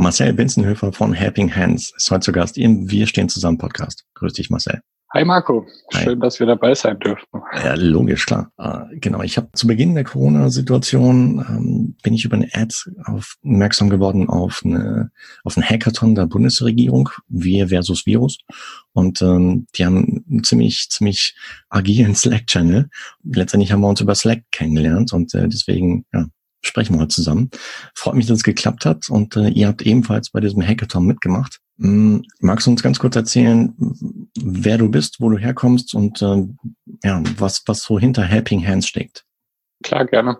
Marcel Binzenhöfer von Helping Hands ist heute zu Gast im Wir stehen zusammen Podcast. Grüß dich, Marcel. Hi Marco, schön, Hi. dass wir dabei sein dürfen. Ja, logisch, klar. Äh, genau, ich habe zu Beginn der Corona-Situation ähm, bin ich über eine Ad aufmerksam geworden auf eine auf einen Hackathon der Bundesregierung, Wir versus Virus. Und ähm, die haben einen ziemlich ziemlich agilen Slack-Channel. Letztendlich haben wir uns über Slack kennengelernt und äh, deswegen ja, sprechen wir heute zusammen. Freut mich, dass es geklappt hat und äh, ihr habt ebenfalls bei diesem Hackathon mitgemacht. Ähm, magst du uns ganz kurz erzählen, wer du bist, wo du herkommst und äh, ja, was, was so hinter Helping Hands steckt? Klar, gerne.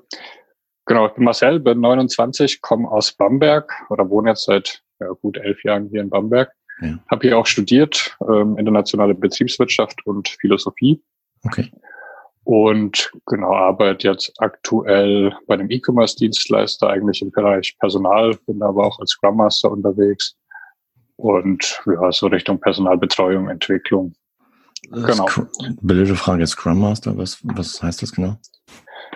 Genau, ich bin Marcel, bin 29, komme aus Bamberg oder wohne jetzt seit ja, gut elf Jahren hier in Bamberg. Ja. Habe hier auch studiert, ähm, internationale Betriebswirtschaft und Philosophie. Okay und genau arbeite jetzt aktuell bei einem E-Commerce-Dienstleister eigentlich im Bereich Personal, bin aber auch als Scrum Master unterwegs und ja, so Richtung Personalbetreuung, Entwicklung. Genau. Blöde Frage, Scrum Master, was, was heißt das genau?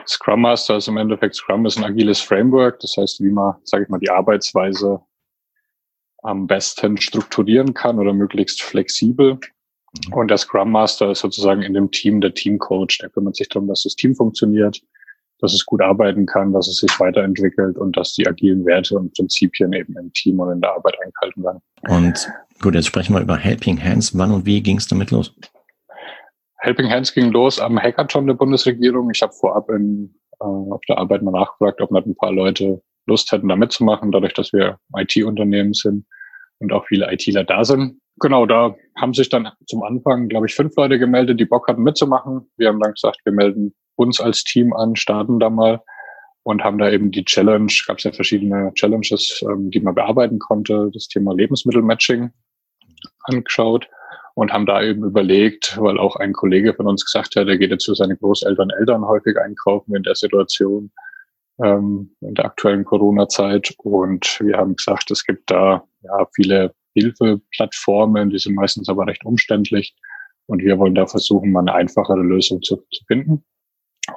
Scrum Master ist im Endeffekt Scrum ist ein agiles Framework, das heißt, wie man, sage ich mal, die Arbeitsweise am besten strukturieren kann oder möglichst flexibel. Und der Scrum Master ist sozusagen in dem Team der Team Coach. Der kümmert sich darum, dass das Team funktioniert, dass es gut arbeiten kann, dass es sich weiterentwickelt und dass die agilen Werte und Prinzipien eben im Team und in der Arbeit eingehalten werden. Und gut, jetzt sprechen wir über Helping Hands. Wann und wie ging es damit los? Helping Hands ging los am Hackathon der Bundesregierung. Ich habe vorab in, äh, auf der Arbeit mal nachgefragt, ob nicht ein paar Leute Lust hätten, da mitzumachen, dadurch, dass wir IT-Unternehmen sind und auch viele ITler da sind. Genau, da haben sich dann zum Anfang, glaube ich, fünf Leute gemeldet, die Bock hatten mitzumachen. Wir haben dann gesagt, wir melden uns als Team an, starten da mal und haben da eben die Challenge, gab es ja verschiedene Challenges, ähm, die man bearbeiten konnte, das Thema Lebensmittelmatching angeschaut und haben da eben überlegt, weil auch ein Kollege von uns gesagt hat, er geht jetzt für seine Großeltern, Eltern häufig einkaufen in der Situation, ähm, in der aktuellen Corona-Zeit. Und wir haben gesagt, es gibt da ja viele Hilfeplattformen, die sind meistens aber recht umständlich. Und wir wollen da versuchen, mal eine einfachere Lösung zu, zu finden.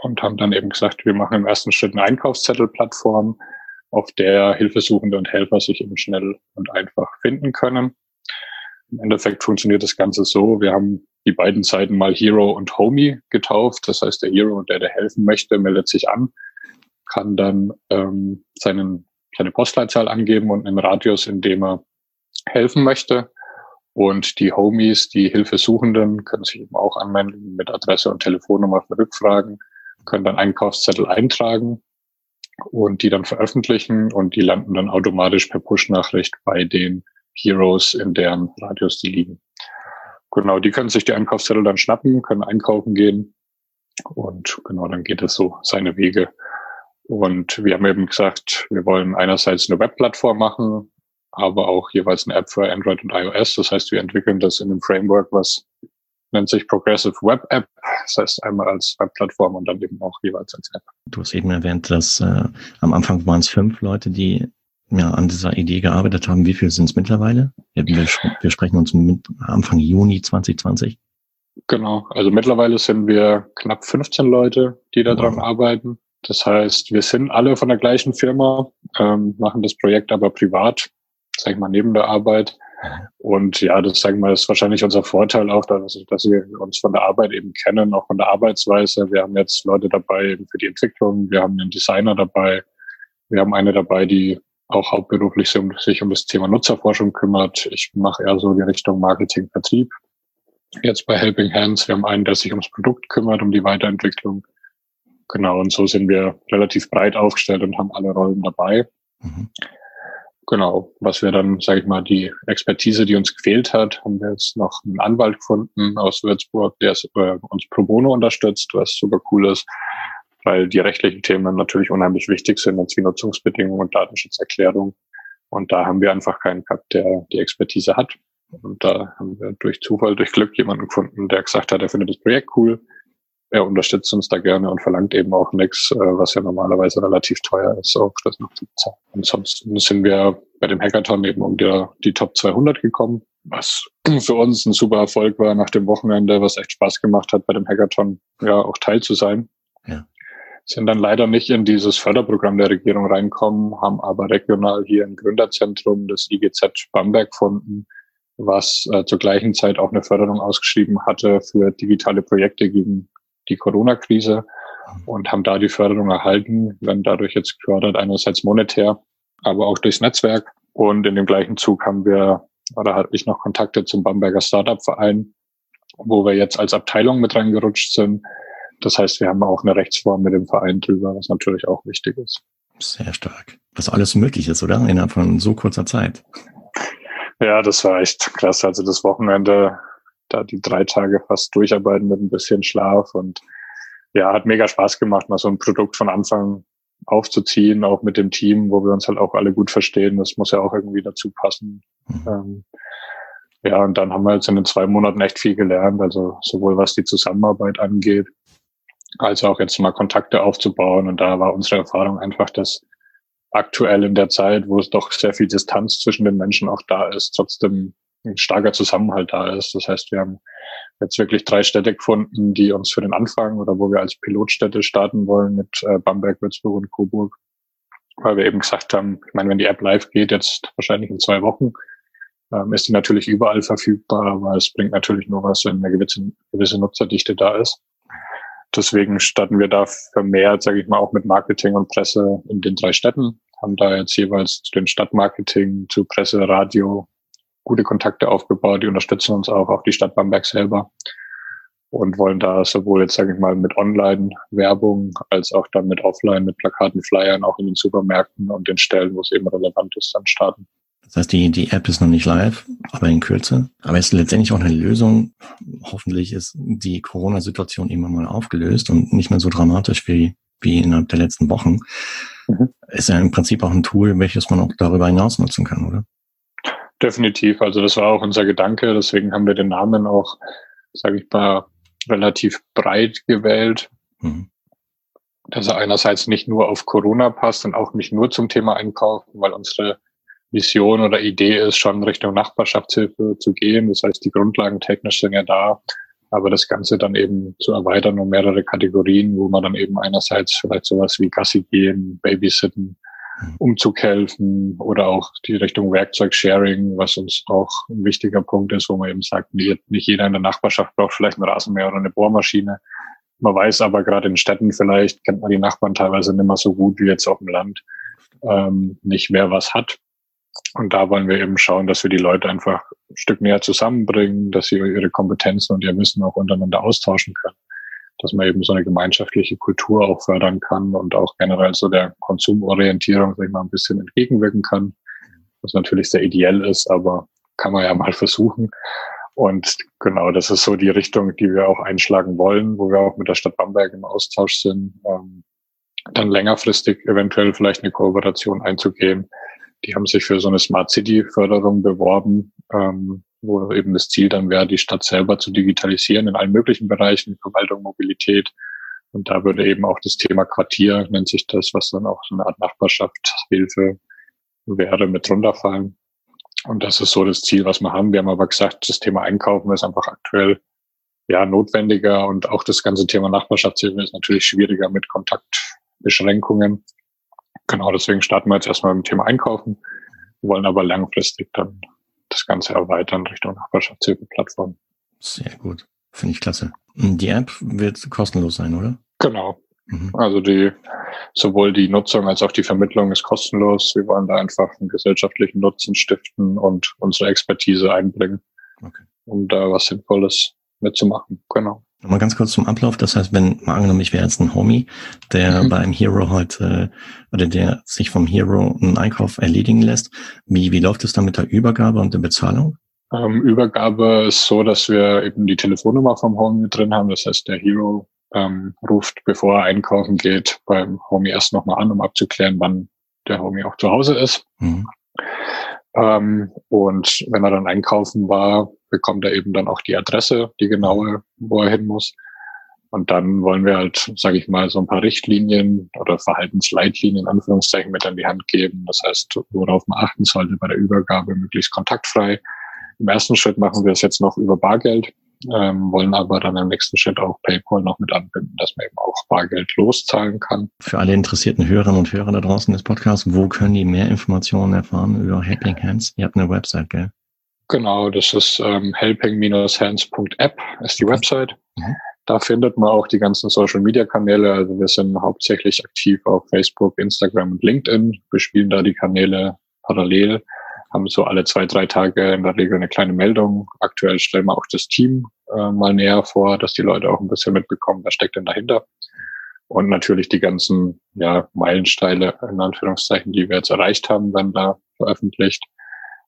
Und haben dann eben gesagt, wir machen im ersten Schritt eine Einkaufszettelplattform, auf der Hilfesuchende und Helfer sich eben schnell und einfach finden können. Im Endeffekt funktioniert das Ganze so, wir haben die beiden Seiten mal Hero und Homie getauft. Das heißt, der Hero der, der helfen möchte, meldet sich an, kann dann ähm, seinen, seine Postleitzahl angeben und einen Radius, in dem er helfen möchte. Und die Homies, die Hilfesuchenden, können sich eben auch anmelden mit Adresse und Telefonnummer für Rückfragen, können dann Einkaufszettel eintragen und die dann veröffentlichen und die landen dann automatisch per Push-Nachricht bei den Heroes, in deren Radius die liegen. Genau, die können sich die Einkaufszettel dann schnappen, können einkaufen gehen und genau, dann geht es so seine Wege. Und wir haben eben gesagt, wir wollen einerseits eine Webplattform machen, aber auch jeweils eine App für Android und iOS. Das heißt, wir entwickeln das in einem Framework, was nennt sich Progressive Web App. Das heißt einmal als Webplattform und dann eben auch jeweils als App. Du hast eben erwähnt, dass äh, am Anfang waren es fünf Leute, die ja, an dieser Idee gearbeitet haben. Wie viele sind es mittlerweile? Wir, wir, sprechen uns mit Anfang Juni 2020. Genau, also mittlerweile sind wir knapp 15 Leute, die daran wow. arbeiten. Das heißt, wir sind alle von der gleichen Firma, ähm, machen das Projekt aber privat sag ich mal, neben der Arbeit. Und ja, das sagen wir, ist wahrscheinlich unser Vorteil auch, dass, dass wir uns von der Arbeit eben kennen, auch von der Arbeitsweise. Wir haben jetzt Leute dabei eben für die Entwicklung, wir haben einen Designer dabei, wir haben eine dabei, die auch hauptberuflich sich um das Thema Nutzerforschung kümmert. Ich mache eher so die Richtung Marketing, Vertrieb. Jetzt bei Helping Hands, wir haben einen, der sich ums Produkt kümmert, um die Weiterentwicklung. Genau, und so sind wir relativ breit aufgestellt und haben alle Rollen dabei. Mhm genau, was wir dann, sage ich mal, die Expertise, die uns gefehlt hat, haben wir jetzt noch einen Anwalt gefunden aus Würzburg, der äh, uns pro bono unterstützt, was super cool ist, weil die rechtlichen Themen natürlich unheimlich wichtig sind, als wie Nutzungsbedingungen und Datenschutzerklärung. Und da haben wir einfach keinen gehabt, der die Expertise hat. Und da haben wir durch Zufall, durch Glück jemanden gefunden, der gesagt hat, er findet das Projekt cool, er unterstützt uns da gerne und verlangt eben auch nichts, äh, was ja normalerweise relativ teuer ist, auch das noch zu bezahlen. Ansonsten sind wir bei dem Hackathon eben um die, die Top 200 gekommen, was für uns ein super Erfolg war nach dem Wochenende, was echt Spaß gemacht hat, bei dem Hackathon ja auch teil zu sein. Ja. sind dann leider nicht in dieses Förderprogramm der Regierung reinkommen, haben aber regional hier ein Gründerzentrum des IGZ Bamberg gefunden, was äh, zur gleichen Zeit auch eine Förderung ausgeschrieben hatte für digitale Projekte gegen die Corona-Krise und haben da die Förderung erhalten, werden dadurch jetzt gefördert, einerseits monetär, aber auch durchs Netzwerk. Und in dem gleichen Zug haben wir, oder hatte ich noch Kontakte zum Bamberger Startup-Verein, wo wir jetzt als Abteilung mit reingerutscht sind. Das heißt, wir haben auch eine Rechtsform mit dem Verein drüber, was natürlich auch wichtig ist. Sehr stark. Was alles möglich ist, oder? Innerhalb von so kurzer Zeit. Ja, das war echt krass. Also das Wochenende, da die drei Tage fast durcharbeiten mit ein bisschen Schlaf und ja, hat mega Spaß gemacht, mal so ein Produkt von Anfang aufzuziehen, auch mit dem Team, wo wir uns halt auch alle gut verstehen. Das muss ja auch irgendwie dazu passen. Mhm. Ähm, ja, und dann haben wir jetzt in den zwei Monaten echt viel gelernt, also sowohl was die Zusammenarbeit angeht, als auch jetzt mal Kontakte aufzubauen. Und da war unsere Erfahrung einfach, dass aktuell in der Zeit, wo es doch sehr viel Distanz zwischen den Menschen auch da ist, trotzdem ein starker Zusammenhalt da ist. Das heißt, wir haben jetzt wirklich drei Städte gefunden, die uns für den Anfang oder wo wir als Pilotstädte starten wollen mit äh, Bamberg, Würzburg und Coburg. Weil wir eben gesagt haben, ich meine, wenn die App live geht, jetzt wahrscheinlich in zwei Wochen, ähm, ist die natürlich überall verfügbar, aber es bringt natürlich nur was, wenn eine gewisse, gewisse Nutzerdichte da ist. Deswegen starten wir da vermehrt, sage ich mal, auch mit Marketing und Presse in den drei Städten, haben da jetzt jeweils zu den Stadtmarketing, zu Presse, Radio gute Kontakte aufgebaut, die unterstützen uns auch, auch die Stadt Bamberg selber und wollen da sowohl jetzt, sage ich mal, mit Online-Werbung als auch dann mit Offline, mit Plakaten, Flyern, auch in den Supermärkten und den Stellen, wo es eben relevant ist, dann starten. Das heißt, die, die App ist noch nicht live, aber in Kürze. Aber es ist letztendlich auch eine Lösung. Hoffentlich ist die Corona-Situation immer mal aufgelöst und nicht mehr so dramatisch wie, wie innerhalb der letzten Wochen. Mhm. Ist ja im Prinzip auch ein Tool, welches man auch darüber hinaus nutzen kann, oder? Definitiv. Also das war auch unser Gedanke. Deswegen haben wir den Namen auch, sage ich mal, relativ breit gewählt. Mhm. Dass er einerseits nicht nur auf Corona passt und auch nicht nur zum Thema Einkaufen, weil unsere Vision oder Idee ist, schon Richtung Nachbarschaftshilfe zu gehen. Das heißt, die Grundlagen technisch sind ja da, aber das Ganze dann eben zu erweitern um mehrere Kategorien, wo man dann eben einerseits vielleicht sowas wie Gassi gehen, Babysitten, Umzug helfen oder auch die Richtung Werkzeugsharing, was uns auch ein wichtiger Punkt ist, wo man eben sagt, nicht jeder in der Nachbarschaft braucht vielleicht einen Rasenmäher oder eine Bohrmaschine. Man weiß aber gerade in Städten vielleicht, kennt man die Nachbarn teilweise nicht mehr so gut wie jetzt auf dem Land, ähm, nicht wer was hat. Und da wollen wir eben schauen, dass wir die Leute einfach ein Stück näher zusammenbringen, dass sie ihre Kompetenzen und ihr Wissen auch untereinander austauschen können dass man eben so eine gemeinschaftliche Kultur auch fördern kann und auch generell so der Konsumorientierung, sag ich mal, ein bisschen entgegenwirken kann. Was natürlich sehr ideell ist, aber kann man ja mal versuchen. Und genau, das ist so die Richtung, die wir auch einschlagen wollen, wo wir auch mit der Stadt Bamberg im Austausch sind, ähm, dann längerfristig eventuell vielleicht eine Kooperation einzugehen. Die haben sich für so eine Smart City Förderung beworben, ähm, wo eben das Ziel dann wäre, die Stadt selber zu digitalisieren in allen möglichen Bereichen, Verwaltung, Mobilität. Und da würde eben auch das Thema Quartier, nennt sich das, was dann auch so eine Art Nachbarschaftshilfe wäre, mit runterfallen. Und das ist so das Ziel, was wir haben. Wir haben aber gesagt, das Thema Einkaufen ist einfach aktuell ja notwendiger und auch das ganze Thema Nachbarschaftshilfe ist natürlich schwieriger mit Kontaktbeschränkungen. Genau, deswegen starten wir jetzt erstmal mit dem Thema Einkaufen, wollen aber langfristig dann das Ganze erweitern Richtung Nachbarschaftshilfeplattform. Sehr gut. Finde ich klasse. Die App wird kostenlos sein, oder? Genau. Mhm. Also die, sowohl die Nutzung als auch die Vermittlung ist kostenlos. Wir wollen da einfach einen gesellschaftlichen Nutzen stiften und unsere Expertise einbringen, okay. um da was Sinnvolles mitzumachen. Genau. Mal ganz kurz zum Ablauf. Das heißt, wenn, mal angenommen, ich wäre jetzt ein Homie, der mhm. beim Hero heute, oder der sich vom Hero einen Einkauf erledigen lässt. Wie, wie läuft es dann mit der Übergabe und der Bezahlung? Ähm, Übergabe ist so, dass wir eben die Telefonnummer vom Homie drin haben. Das heißt, der Hero ähm, ruft, bevor er einkaufen geht, beim Homie erst nochmal an, um abzuklären, wann der Homie auch zu Hause ist. Mhm. Ähm, und wenn er dann einkaufen war, bekommt er eben dann auch die Adresse, die genaue, wo er hin muss. Und dann wollen wir halt, sage ich mal, so ein paar Richtlinien oder Verhaltensleitlinien in Anführungszeichen mit an die Hand geben. Das heißt, worauf man achten sollte bei der Übergabe, möglichst kontaktfrei. Im ersten Schritt machen wir es jetzt noch über Bargeld. ähm, wollen aber dann im nächsten Schritt auch PayPal noch mit anbinden, dass man eben auch Bargeld loszahlen kann. Für alle interessierten Hörerinnen und Hörer da draußen des Podcasts, wo können die mehr Informationen erfahren über Helping Hands? Ihr habt eine Website, gell? Genau, das ist ähm, helping-hands.app ist die Website. Mhm. Da findet man auch die ganzen Social-Media-Kanäle. Also wir sind hauptsächlich aktiv auf Facebook, Instagram und LinkedIn. Wir spielen da die Kanäle parallel, haben so alle zwei, drei Tage in der Regel eine kleine Meldung. Aktuell stellen wir auch das Team äh, mal näher vor, dass die Leute auch ein bisschen mitbekommen, was steckt denn dahinter. Und natürlich die ganzen ja, Meilensteine, in Anführungszeichen, die wir jetzt erreicht haben, werden da veröffentlicht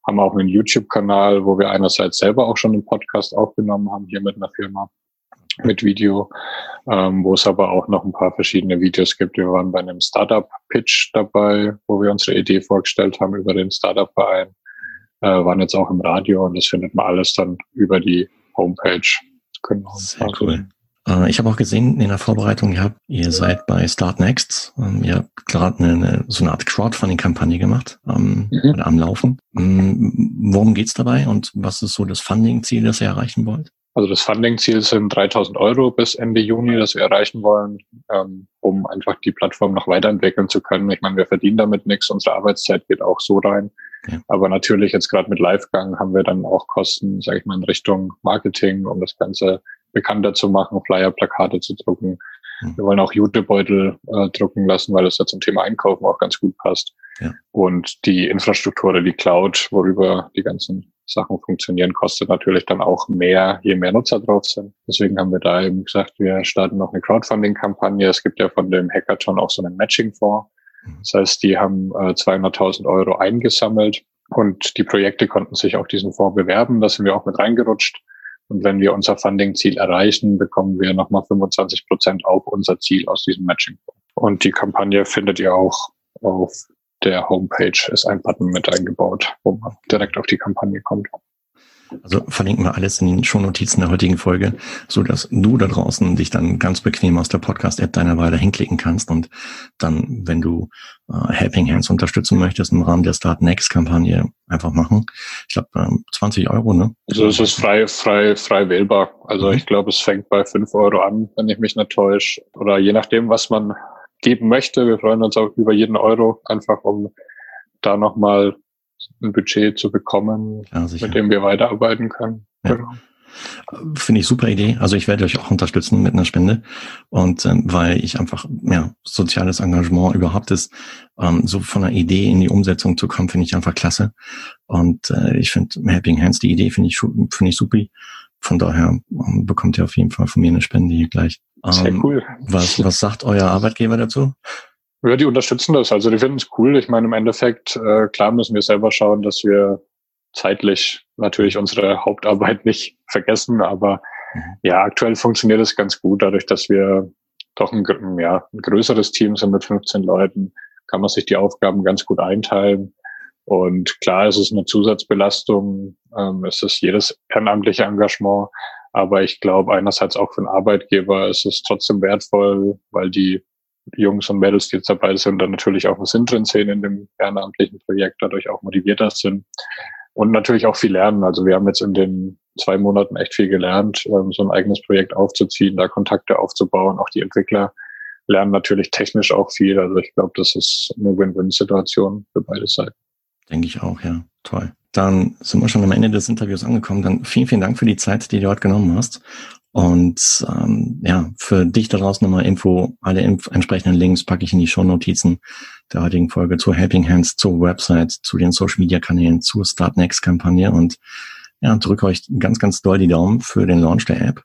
haben auch einen YouTube-Kanal, wo wir einerseits selber auch schon einen Podcast aufgenommen haben, hier mit einer Firma, mit Video, ähm, wo es aber auch noch ein paar verschiedene Videos gibt. Wir waren bei einem Startup-Pitch dabei, wo wir unsere Idee vorgestellt haben über den Startup-Verein, äh, waren jetzt auch im Radio und das findet man alles dann über die Homepage. Genau. Sehr cool. Äh, ich habe auch gesehen in der Vorbereitung, ihr, habt, ihr seid bei Start Next. Ähm, ihr habt gerade eine, eine, so eine Art Crowdfunding-Kampagne gemacht ähm, mhm. oder am Laufen. Ähm, worum geht's dabei und was ist so das Funding-Ziel, das ihr erreichen wollt? Also das Funding-Ziel sind 3000 Euro bis Ende Juni, das wir erreichen wollen, ähm, um einfach die Plattform noch weiterentwickeln zu können. Ich meine, wir verdienen damit nichts, unsere Arbeitszeit geht auch so rein. Ja. Aber natürlich jetzt gerade mit Livegang haben wir dann auch Kosten, sage ich mal, in Richtung Marketing, um das Ganze bekannter zu machen, Flyer, Plakate zu drucken. Mhm. Wir wollen auch Jutebeutel äh, drucken lassen, weil das ja zum Thema Einkaufen auch ganz gut passt. Ja. Und die Infrastruktur oder die Cloud, worüber die ganzen Sachen funktionieren, kostet natürlich dann auch mehr, je mehr Nutzer drauf sind. Deswegen haben wir da eben gesagt, wir starten noch eine Crowdfunding-Kampagne. Es gibt ja von dem Hackathon auch so einen Matching-Fonds. Mhm. Das heißt, die haben äh, 200.000 Euro eingesammelt und die Projekte konnten sich auch diesen Fonds bewerben. Da sind wir auch mit reingerutscht. Und wenn wir unser Funding-Ziel erreichen, bekommen wir nochmal 25 Prozent auf unser Ziel aus diesem Matching. Und die Kampagne findet ihr auch auf der Homepage, ist ein Button mit eingebaut, wo man direkt auf die Kampagne kommt. Also verlinken wir alles in den Shownotizen der heutigen Folge, so dass du da draußen dich dann ganz bequem aus der Podcast-App deiner Wahl hinklicken kannst und dann, wenn du äh, Helping Hands unterstützen möchtest im Rahmen der Start Next Kampagne, einfach machen. Ich glaube, ähm, 20 Euro, ne? Also es ist frei, frei, frei wählbar. Also mhm. ich glaube, es fängt bei 5 Euro an, wenn ich mich nicht täusche. Oder je nachdem, was man geben möchte. Wir freuen uns auch über jeden Euro, einfach um da nochmal ein Budget zu bekommen, ja, mit dem wir weiterarbeiten können. Ja. Genau. Finde ich super Idee. Also ich werde euch auch unterstützen mit einer Spende. Und ähm, weil ich einfach, ja, soziales Engagement überhaupt ist, ähm, so von einer Idee in die Umsetzung zu kommen, finde ich einfach klasse. Und äh, ich finde Helping Hands, die Idee finde ich, finde ich super. Von daher ähm, bekommt ihr auf jeden Fall von mir eine Spende hier gleich. Sehr ähm, cool. Was, was sagt euer Arbeitgeber dazu? Ja, die unterstützen das. Also die finden es cool. Ich meine, im Endeffekt, äh, klar müssen wir selber schauen, dass wir zeitlich natürlich unsere Hauptarbeit nicht vergessen. Aber mhm. ja, aktuell funktioniert es ganz gut, dadurch, dass wir doch ein, ja, ein größeres Team sind mit 15 Leuten, kann man sich die Aufgaben ganz gut einteilen. Und klar, es ist eine Zusatzbelastung, ähm, es ist jedes ehrenamtliche Engagement, aber ich glaube einerseits auch für den Arbeitgeber ist es trotzdem wertvoll, weil die Jungs und Mädels, die jetzt dabei sind, dann natürlich auch einen Sinn drin sehen in dem ehrenamtlichen Projekt, dadurch auch motivierter sind und natürlich auch viel lernen. Also wir haben jetzt in den zwei Monaten echt viel gelernt, ähm, so ein eigenes Projekt aufzuziehen, da Kontakte aufzubauen. Auch die Entwickler lernen natürlich technisch auch viel. Also ich glaube, das ist eine Win-Win-Situation für beide Seiten. Denke ich auch, ja. Toll. Dann sind wir schon am Ende des Interviews angekommen. Dann vielen, vielen Dank für die Zeit, die du heute genommen hast. Und ähm, ja, für dich da draußen nochmal Info, alle inf entsprechenden Links packe ich in die Show-Notizen der heutigen Folge zu Helping Hands, zur Website, zu den Social-Media-Kanälen, zur Start Next-Kampagne und ja, drücke euch ganz, ganz doll die Daumen für den Launch der App.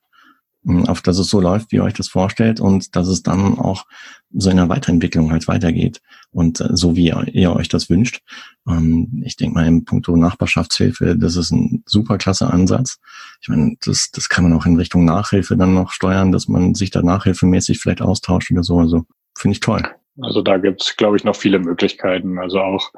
Ähm, auf dass es so läuft, wie ihr euch das vorstellt und dass es dann auch so in der Weiterentwicklung halt weitergeht und äh, so wie ihr, ihr, euch das wünscht. Ähm, ich denke mal im Punkto Nachbarschaftshilfe, das ist ein super klasse Ansatz. Ich meine, das, das kann man auch in Richtung Nachhilfe dann noch steuern, dass man sich da nachhilfemäßig vielleicht austauscht oder so. Also finde ich toll. Also da gibt's, glaube ich, noch viele Möglichkeiten. Also auch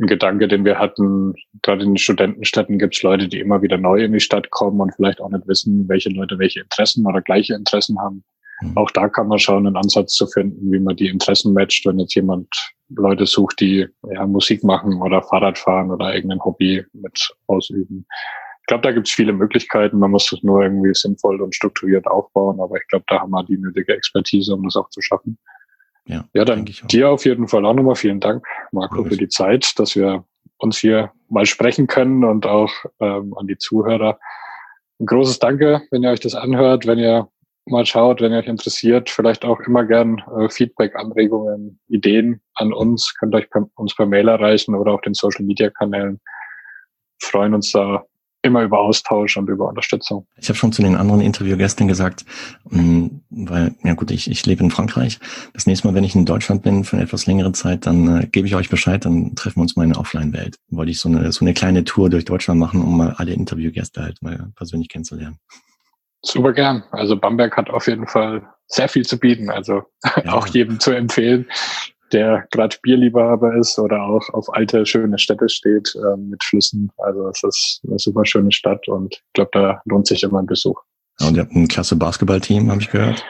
ein Gedanke, den wir hatten. Gerade in den Studentenstädten gibt es Leute, die immer wieder neu in die Stadt kommen und vielleicht auch nicht wissen, welche Leute welche Interessen oder gleiche Interessen haben. Mhm. Auch da kann man schauen, einen Ansatz zu finden, wie man die Interessen matcht, wenn jetzt jemand Leute sucht, die ja, Musik machen oder Fahrrad fahren oder irgendein Hobby mit ausüben. Ich glaube, da gibt es viele Möglichkeiten. Man muss es nur irgendwie sinnvoll und strukturiert aufbauen. Aber ich glaube, da haben wir die nötige Expertise, um das auch zu schaffen. Ja, ja dann dir auf jeden Fall auch nochmal vielen Dank, Marco, für die Zeit, dass wir uns hier mal sprechen können und auch ähm, an die Zuhörer. Ein großes Danke, wenn ihr euch das anhört, wenn ihr mal schaut, wenn ihr euch interessiert, vielleicht auch immer gern äh, Feedback, Anregungen, Ideen an uns, könnt euch per, uns per Mail erreichen oder auf den Social Media Kanälen. Freuen uns da immer über Austausch und über Unterstützung. Ich habe schon zu den anderen Interviewgästen gesagt, mm, weil, ja gut, ich, ich lebe in Frankreich. Das nächste Mal, wenn ich in Deutschland bin für eine etwas längere Zeit, dann äh, gebe ich euch Bescheid, dann treffen wir uns mal in der Offline-Welt. Wollte ich so eine, so eine kleine Tour durch Deutschland machen, um mal alle Interviewgäste halt mal persönlich kennenzulernen. Super gern. Also Bamberg hat auf jeden Fall sehr viel zu bieten. Also ja. auch jedem zu empfehlen, der gerade Bierliebhaber ist oder auch auf alte, schöne Städte steht äh, mit Flüssen. Also es ist eine super schöne Stadt und ich glaube, da lohnt sich immer ein Besuch. Ja, und ihr habt ein klasse Basketballteam, habe ich gehört.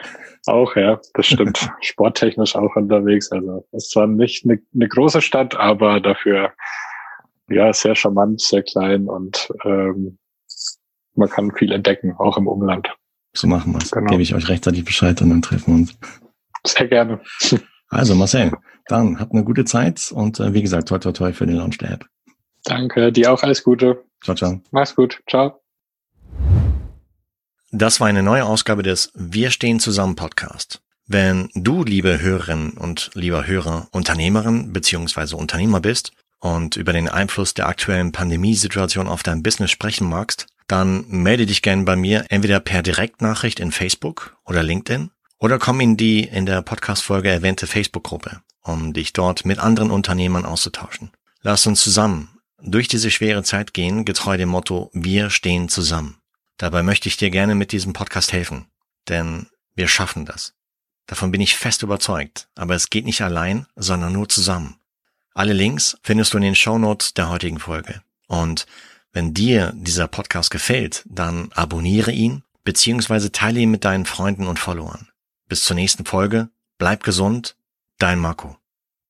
Auch, ja, das stimmt. Sporttechnisch auch unterwegs. Also es ist zwar nicht eine, eine große Stadt, aber dafür ja sehr charmant, sehr klein und ähm, man kann viel entdecken, auch im Umland. So machen wir es. Genau. Gebe ich euch rechtzeitig Bescheid und dann treffen wir uns. Sehr gerne. Also Marcel, dann habt eine gute Zeit und äh, wie gesagt, toi toi toi für den Launch der App. Danke, dir auch alles Gute. Ciao, ciao. Mach's gut. Ciao. Das war eine neue Ausgabe des Wir stehen zusammen Podcast. Wenn du, liebe Hörerin und lieber Hörer, Unternehmerin bzw. Unternehmer bist und über den Einfluss der aktuellen Pandemiesituation auf dein Business sprechen magst, dann melde dich gerne bei mir entweder per Direktnachricht in Facebook oder LinkedIn oder komm in die in der Podcast-Folge erwähnte Facebook-Gruppe, um dich dort mit anderen Unternehmern auszutauschen. Lass uns zusammen durch diese schwere Zeit gehen, getreu dem Motto Wir stehen zusammen. Dabei möchte ich dir gerne mit diesem Podcast helfen, denn wir schaffen das. Davon bin ich fest überzeugt, aber es geht nicht allein, sondern nur zusammen. Alle Links findest du in den Show Notes der heutigen Folge. Und wenn dir dieser Podcast gefällt, dann abonniere ihn beziehungsweise teile ihn mit deinen Freunden und Followern. Bis zur nächsten Folge, bleib gesund, dein Marco.